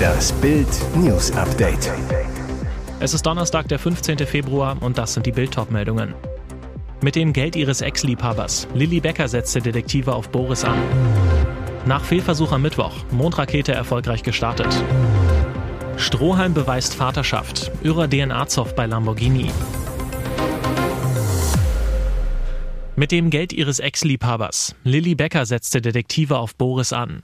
Das Bild News Update. Es ist Donnerstag, der 15. Februar und das sind die bild meldungen Mit dem Geld ihres Ex-Liebhabers. Lilly Becker setzte Detektive auf Boris an. Nach Fehlversuch am Mittwoch. Mondrakete erfolgreich gestartet. Strohhalm beweist Vaterschaft. Irrer DNA-Zoff bei Lamborghini. Mit dem Geld ihres Ex-Liebhabers. Lilly Becker setzte Detektive auf Boris an.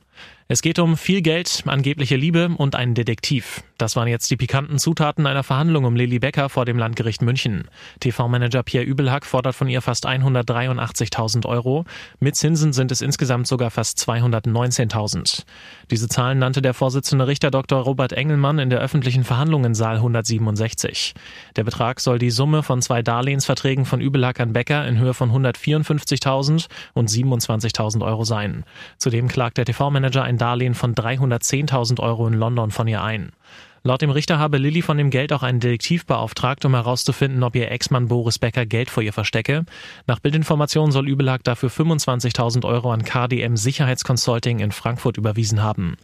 Es geht um viel Geld, angebliche Liebe und einen Detektiv. Das waren jetzt die pikanten Zutaten einer Verhandlung um Lilly Becker vor dem Landgericht München. TV-Manager Pierre Übelhack fordert von ihr fast 183.000 Euro. Mit Zinsen sind es insgesamt sogar fast 219.000. Diese Zahlen nannte der Vorsitzende Richter Dr. Robert Engelmann in der öffentlichen Verhandlung in Saal 167. Der Betrag soll die Summe von zwei Darlehensverträgen von Übelhack an Becker in Höhe von 154.000 und 27.000 Euro sein. Zudem klagt der TV-Manager ein Darlehen von 310.000 Euro in London von ihr ein. Laut dem Richter habe Lilly von dem Geld auch einen Detektiv beauftragt, um herauszufinden, ob ihr Ex-Mann Boris Becker Geld vor ihr verstecke. Nach Bildinformationen soll Übelag dafür 25.000 Euro an KDM Sicherheitsconsulting in Frankfurt überwiesen haben.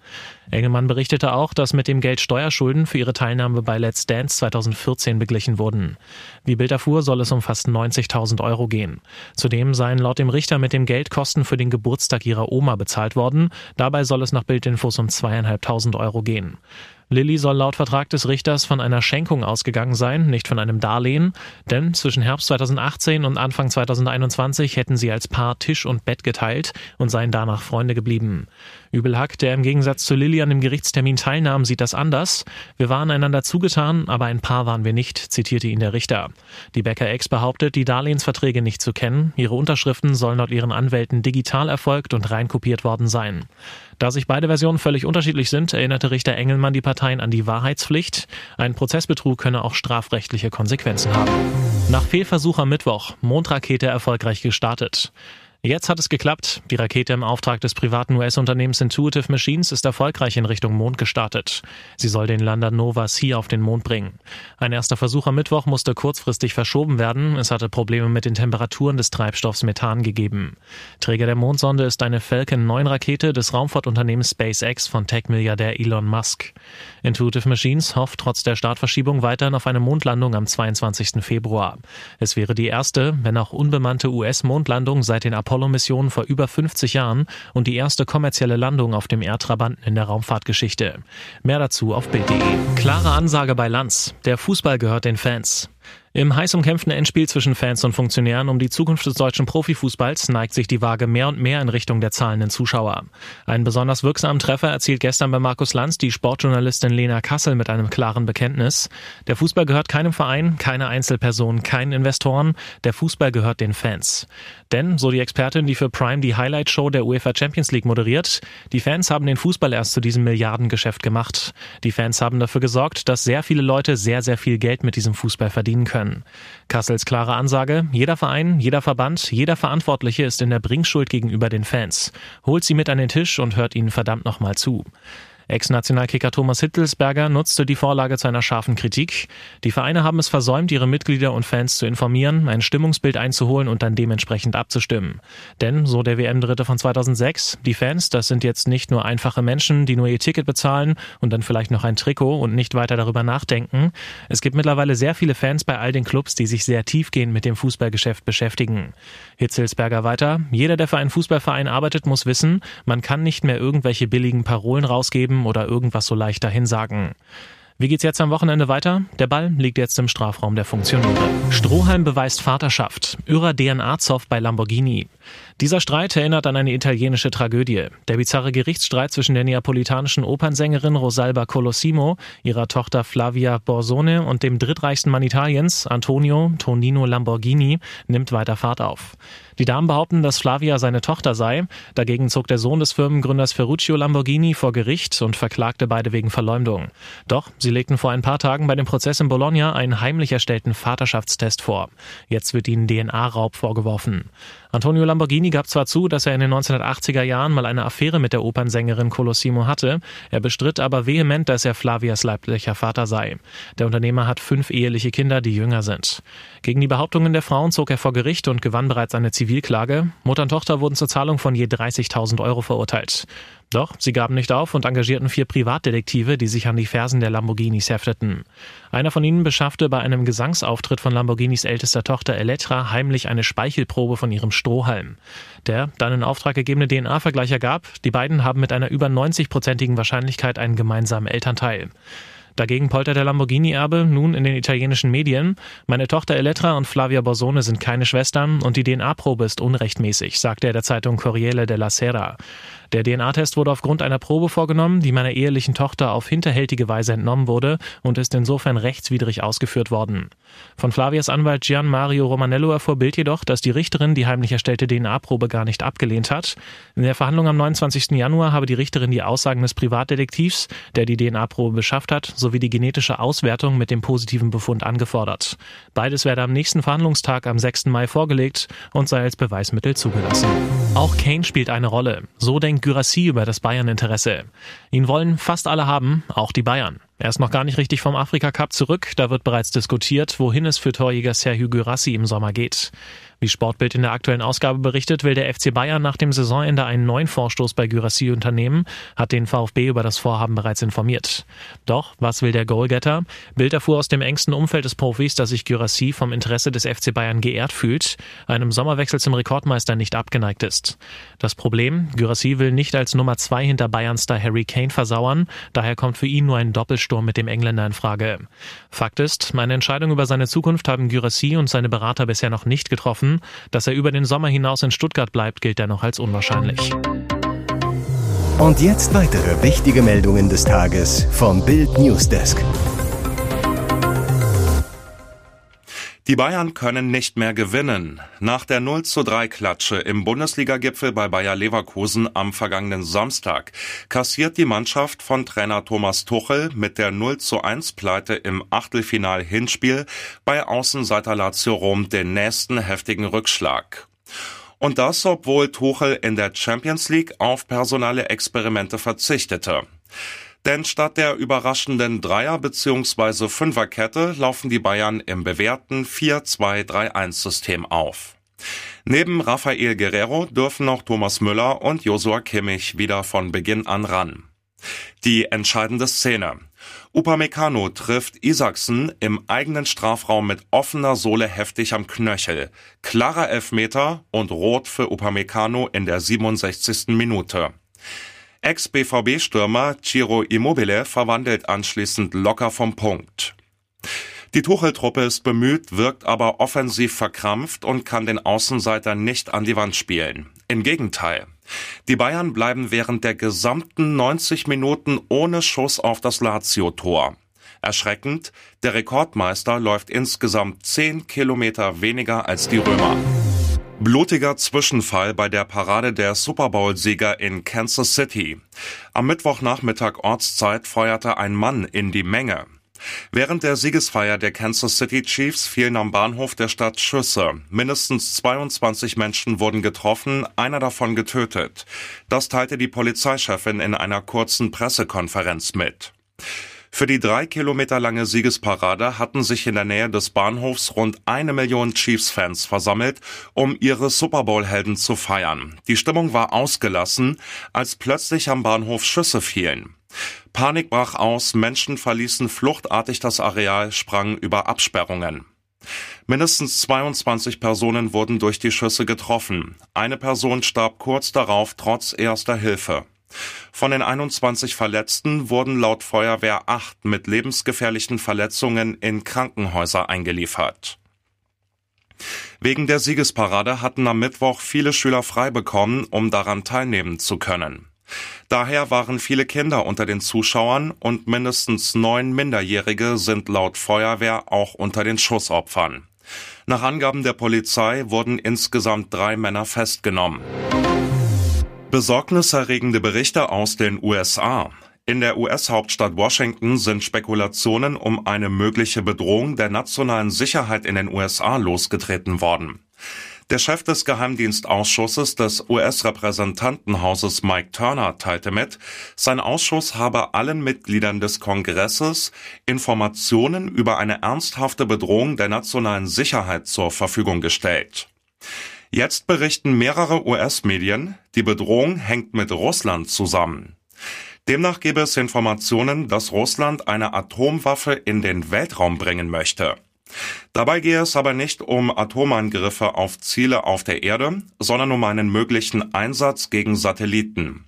Engelmann berichtete auch, dass mit dem Geld Steuerschulden für ihre Teilnahme bei Let's Dance 2014 beglichen wurden. Wie Bild erfuhr, soll es um fast 90.000 Euro gehen. Zudem seien laut dem Richter mit dem Geld Kosten für den Geburtstag ihrer Oma bezahlt worden. Dabei soll es nach Bildinfos um zweieinhalbtausend Euro gehen. Lilly soll laut Vertrag des Richters von einer Schenkung ausgegangen sein, nicht von einem Darlehen, denn zwischen Herbst 2018 und Anfang 2021 hätten sie als Paar Tisch und Bett geteilt und seien danach Freunde geblieben. Übelhack, der im Gegensatz zu Lilly an dem Gerichtstermin teilnahm, sieht das anders. Wir waren einander zugetan, aber ein Paar waren wir nicht, zitierte ihn der Richter. Die Becker-Ex behauptet, die Darlehensverträge nicht zu kennen. Ihre Unterschriften sollen laut ihren Anwälten digital erfolgt und reinkopiert worden sein. Da sich beide Versionen völlig unterschiedlich sind, erinnerte Richter Engelmann die Parteien an die Wahrheitspflicht. Ein Prozessbetrug könne auch strafrechtliche Konsequenzen haben. Nach Fehlversuch am Mittwoch, Mondrakete erfolgreich gestartet. Jetzt hat es geklappt. Die Rakete im Auftrag des privaten US-Unternehmens Intuitive Machines ist erfolgreich in Richtung Mond gestartet. Sie soll den Lander Nova C auf den Mond bringen. Ein erster Versuch am Mittwoch musste kurzfristig verschoben werden. Es hatte Probleme mit den Temperaturen des Treibstoffs Methan gegeben. Träger der Mondsonde ist eine Falcon 9 Rakete des Raumfahrtunternehmens SpaceX von Tech-Milliardär Elon Musk. Intuitive Machines hofft trotz der Startverschiebung weiterhin auf eine Mondlandung am 22. Februar. Es wäre die erste, wenn auch unbemannte US-Mondlandung seit den Apollo Apollo-Mission vor über 50 Jahren und die erste kommerzielle Landung auf dem Erdtrabanten in der Raumfahrtgeschichte. Mehr dazu auf Bild.de. Klare Ansage bei Lanz. Der Fußball gehört den Fans. Im heiß umkämpften Endspiel zwischen Fans und Funktionären um die Zukunft des deutschen Profifußballs neigt sich die Waage mehr und mehr in Richtung der zahlenden Zuschauer. Einen besonders wirksamen Treffer erzielt gestern bei Markus Lanz die Sportjournalistin Lena Kassel mit einem klaren Bekenntnis. Der Fußball gehört keinem Verein, keine Einzelperson, keinen Investoren. Der Fußball gehört den Fans. Denn, so die Expertin, die für Prime die Highlight-Show der UEFA Champions League moderiert, die Fans haben den Fußball erst zu diesem Milliardengeschäft gemacht. Die Fans haben dafür gesorgt, dass sehr viele Leute sehr, sehr viel Geld mit diesem Fußball verdienen können können. Kassels klare Ansage, jeder Verein, jeder Verband, jeder Verantwortliche ist in der Bringschuld gegenüber den Fans. Holt sie mit an den Tisch und hört ihnen verdammt nochmal zu. Ex-Nationalkicker Thomas Hittelsberger nutzte die Vorlage zu einer scharfen Kritik. Die Vereine haben es versäumt, ihre Mitglieder und Fans zu informieren, ein Stimmungsbild einzuholen und dann dementsprechend abzustimmen. Denn, so der WM-Dritte von 2006, die Fans, das sind jetzt nicht nur einfache Menschen, die nur ihr Ticket bezahlen und dann vielleicht noch ein Trikot und nicht weiter darüber nachdenken. Es gibt mittlerweile sehr viele Fans bei all den Clubs, die sich sehr tiefgehend mit dem Fußballgeschäft beschäftigen. Hitzelsberger weiter, jeder, der für einen Fußballverein arbeitet, muss wissen, man kann nicht mehr irgendwelche billigen Parolen rausgeben, geben oder irgendwas so leicht dahin sagen. Wie geht's jetzt am Wochenende weiter? Der Ball liegt jetzt im Strafraum der Funktionäre. Strohhalm beweist Vaterschaft. Irrer DNA-Zoff bei Lamborghini. Dieser Streit erinnert an eine italienische Tragödie. Der bizarre Gerichtsstreit zwischen der neapolitanischen Opernsängerin Rosalba Colosimo, ihrer Tochter Flavia Borsone und dem drittreichsten Mann Italiens, Antonio Tonino Lamborghini, nimmt weiter Fahrt auf. Die Damen behaupten, dass Flavia seine Tochter sei. Dagegen zog der Sohn des Firmengründers Ferruccio Lamborghini vor Gericht und verklagte beide wegen Verleumdung. Doch sie legten vor ein paar Tagen bei dem Prozess in Bologna einen heimlich erstellten Vaterschaftstest vor. Jetzt wird ihnen DNA-Raub vorgeworfen. Antonio Lamborghini gab zwar zu, dass er in den 1980er Jahren mal eine Affäre mit der Opernsängerin Colosimo hatte, er bestritt aber vehement, dass er Flavias leiblicher Vater sei. Der Unternehmer hat fünf eheliche Kinder, die jünger sind. Gegen die Behauptungen der Frauen zog er vor Gericht und gewann bereits eine Zivilklage. Mutter und Tochter wurden zur Zahlung von je 30.000 Euro verurteilt. Doch sie gaben nicht auf und engagierten vier Privatdetektive, die sich an die Fersen der Lamborghinis hefteten. Einer von ihnen beschaffte bei einem Gesangsauftritt von Lamborghinis ältester Tochter Elettra heimlich eine Speichelprobe von ihrem Strohhalm. Der dann in Auftrag gegebene DNA-Vergleich ergab, die beiden haben mit einer über 90-prozentigen Wahrscheinlichkeit einen gemeinsamen Elternteil. Dagegen poltert der Lamborghini-Erbe nun in den italienischen Medien. Meine Tochter Elettra und Flavia Borsone sind keine Schwestern und die DNA-Probe ist unrechtmäßig, sagte er der Zeitung Corriere della Sera. Der DNA-Test wurde aufgrund einer Probe vorgenommen, die meiner ehelichen Tochter auf hinterhältige Weise entnommen wurde und ist insofern rechtswidrig ausgeführt worden. Von Flavias Anwalt Gian Mario Romanello erfuhr Bild jedoch, dass die Richterin die heimlich erstellte DNA-Probe gar nicht abgelehnt hat. In der Verhandlung am 29. Januar habe die Richterin die Aussagen des Privatdetektivs, der die DNA-Probe beschafft hat, sowie die genetische Auswertung mit dem positiven Befund angefordert. Beides werde am nächsten Verhandlungstag am 6. Mai vorgelegt und sei als Beweismittel zugelassen. Auch Kane spielt eine Rolle. So denkt Gyrassi über das Bayern-Interesse. Ihn wollen fast alle haben, auch die Bayern. Er ist noch gar nicht richtig vom Afrika Cup zurück, da wird bereits diskutiert, wohin es für Torjäger Sergio Gyrassi im Sommer geht. Wie Sportbild in der aktuellen Ausgabe berichtet, will der FC Bayern nach dem Saisonende einen neuen Vorstoß bei Gyrassi unternehmen, hat den VfB über das Vorhaben bereits informiert. Doch, was will der Goalgetter? Bild erfuhr aus dem engsten Umfeld des Profis, dass sich Gyrassi vom Interesse des FC Bayern geehrt fühlt, einem Sommerwechsel zum Rekordmeister nicht abgeneigt ist. Das Problem, Gyrassi will nicht als Nummer zwei hinter Bayern-Star Harry Kane versauern, daher kommt für ihn nur ein Doppelsturm mit dem Engländer in Frage. Fakt ist, meine Entscheidung über seine Zukunft haben Gyrassi und seine Berater bisher noch nicht getroffen, dass er über den Sommer hinaus in Stuttgart bleibt, gilt dennoch als unwahrscheinlich. Und jetzt weitere wichtige Meldungen des Tages vom Bild Newsdesk. Die Bayern können nicht mehr gewinnen. Nach der 0 zu 3 Klatsche im Bundesliga-Gipfel bei Bayer Leverkusen am vergangenen Samstag kassiert die Mannschaft von Trainer Thomas Tuchel mit der 0 zu 1 Pleite im Achtelfinal-Hinspiel bei Außenseiter Lazio Rom den nächsten heftigen Rückschlag. Und das, obwohl Tuchel in der Champions League auf personale Experimente verzichtete. Denn statt der überraschenden Dreier- bzw. Fünferkette laufen die Bayern im bewährten 4-2-3-1-System auf. Neben Rafael Guerrero dürfen noch Thomas Müller und Josua Kimmich wieder von Beginn an ran. Die entscheidende Szene. Upamecano trifft Isaksen im eigenen Strafraum mit offener Sohle heftig am Knöchel. Klarer Elfmeter und Rot für Upamecano in der 67. Minute. Ex-BVB-Stürmer Ciro Immobile verwandelt anschließend locker vom Punkt. Die Tuchel-Truppe ist bemüht, wirkt aber offensiv verkrampft und kann den Außenseiter nicht an die Wand spielen. Im Gegenteil. Die Bayern bleiben während der gesamten 90 Minuten ohne Schuss auf das Lazio-Tor. Erschreckend, der Rekordmeister läuft insgesamt 10 Kilometer weniger als die Römer. Blutiger Zwischenfall bei der Parade der Super Bowl-Sieger in Kansas City. Am Mittwochnachmittag Ortszeit feuerte ein Mann in die Menge. Während der Siegesfeier der Kansas City Chiefs fielen am Bahnhof der Stadt Schüsse. Mindestens 22 Menschen wurden getroffen, einer davon getötet. Das teilte die Polizeichefin in einer kurzen Pressekonferenz mit. Für die drei Kilometer lange Siegesparade hatten sich in der Nähe des Bahnhofs rund eine Million Chiefs-Fans versammelt, um ihre Super Bowl-Helden zu feiern. Die Stimmung war ausgelassen, als plötzlich am Bahnhof Schüsse fielen. Panik brach aus, Menschen verließen fluchtartig das Areal, sprangen über Absperrungen. Mindestens 22 Personen wurden durch die Schüsse getroffen. Eine Person starb kurz darauf trotz erster Hilfe. Von den 21 Verletzten wurden laut Feuerwehr acht mit lebensgefährlichen Verletzungen in Krankenhäuser eingeliefert. Wegen der Siegesparade hatten am Mittwoch viele Schüler frei bekommen, um daran teilnehmen zu können. Daher waren viele Kinder unter den Zuschauern und mindestens neun Minderjährige sind laut Feuerwehr auch unter den Schussopfern. Nach Angaben der Polizei wurden insgesamt drei Männer festgenommen. Besorgniserregende Berichte aus den USA. In der US-Hauptstadt Washington sind Spekulationen um eine mögliche Bedrohung der nationalen Sicherheit in den USA losgetreten worden. Der Chef des Geheimdienstausschusses des US-Repräsentantenhauses Mike Turner teilte mit, sein Ausschuss habe allen Mitgliedern des Kongresses Informationen über eine ernsthafte Bedrohung der nationalen Sicherheit zur Verfügung gestellt. Jetzt berichten mehrere US-Medien, die Bedrohung hängt mit Russland zusammen. Demnach gäbe es Informationen, dass Russland eine Atomwaffe in den Weltraum bringen möchte. Dabei gehe es aber nicht um Atomangriffe auf Ziele auf der Erde, sondern um einen möglichen Einsatz gegen Satelliten.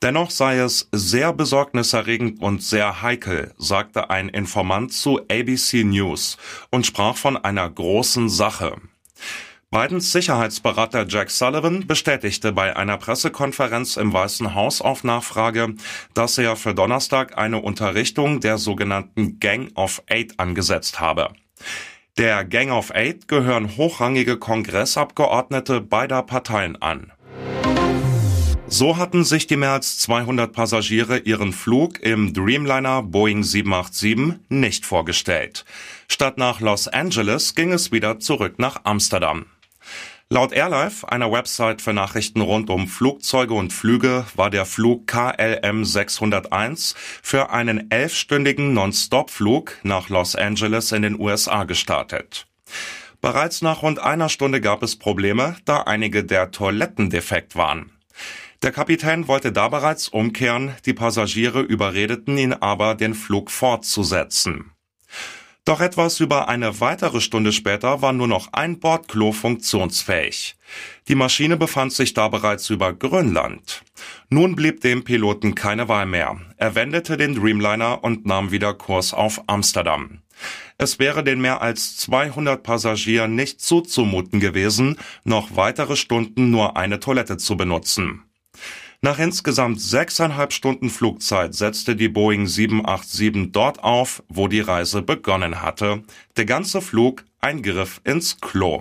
Dennoch sei es sehr besorgniserregend und sehr heikel, sagte ein Informant zu ABC News und sprach von einer großen Sache. Bidens Sicherheitsberater Jack Sullivan bestätigte bei einer Pressekonferenz im Weißen Haus auf Nachfrage, dass er für Donnerstag eine Unterrichtung der sogenannten Gang of Eight angesetzt habe. Der Gang of Eight gehören hochrangige Kongressabgeordnete beider Parteien an. So hatten sich die mehr als 200 Passagiere ihren Flug im Dreamliner Boeing 787 nicht vorgestellt. Statt nach Los Angeles ging es wieder zurück nach Amsterdam. Laut Airlife, einer Website für Nachrichten rund um Flugzeuge und Flüge, war der Flug KLM 601 für einen elfstündigen Non-Stop-Flug nach Los Angeles in den USA gestartet. Bereits nach rund einer Stunde gab es Probleme, da einige der Toiletten defekt waren. Der Kapitän wollte da bereits umkehren, die Passagiere überredeten ihn aber, den Flug fortzusetzen. Doch etwas über eine weitere Stunde später war nur noch ein Bordklo funktionsfähig. Die Maschine befand sich da bereits über Grönland. Nun blieb dem Piloten keine Wahl mehr. Er wendete den Dreamliner und nahm wieder Kurs auf Amsterdam. Es wäre den mehr als 200 Passagieren nicht zuzumuten gewesen, noch weitere Stunden nur eine Toilette zu benutzen. Nach insgesamt sechseinhalb Stunden Flugzeit setzte die Boeing 787 dort auf, wo die Reise begonnen hatte. Der ganze Flug ein Griff ins Klo.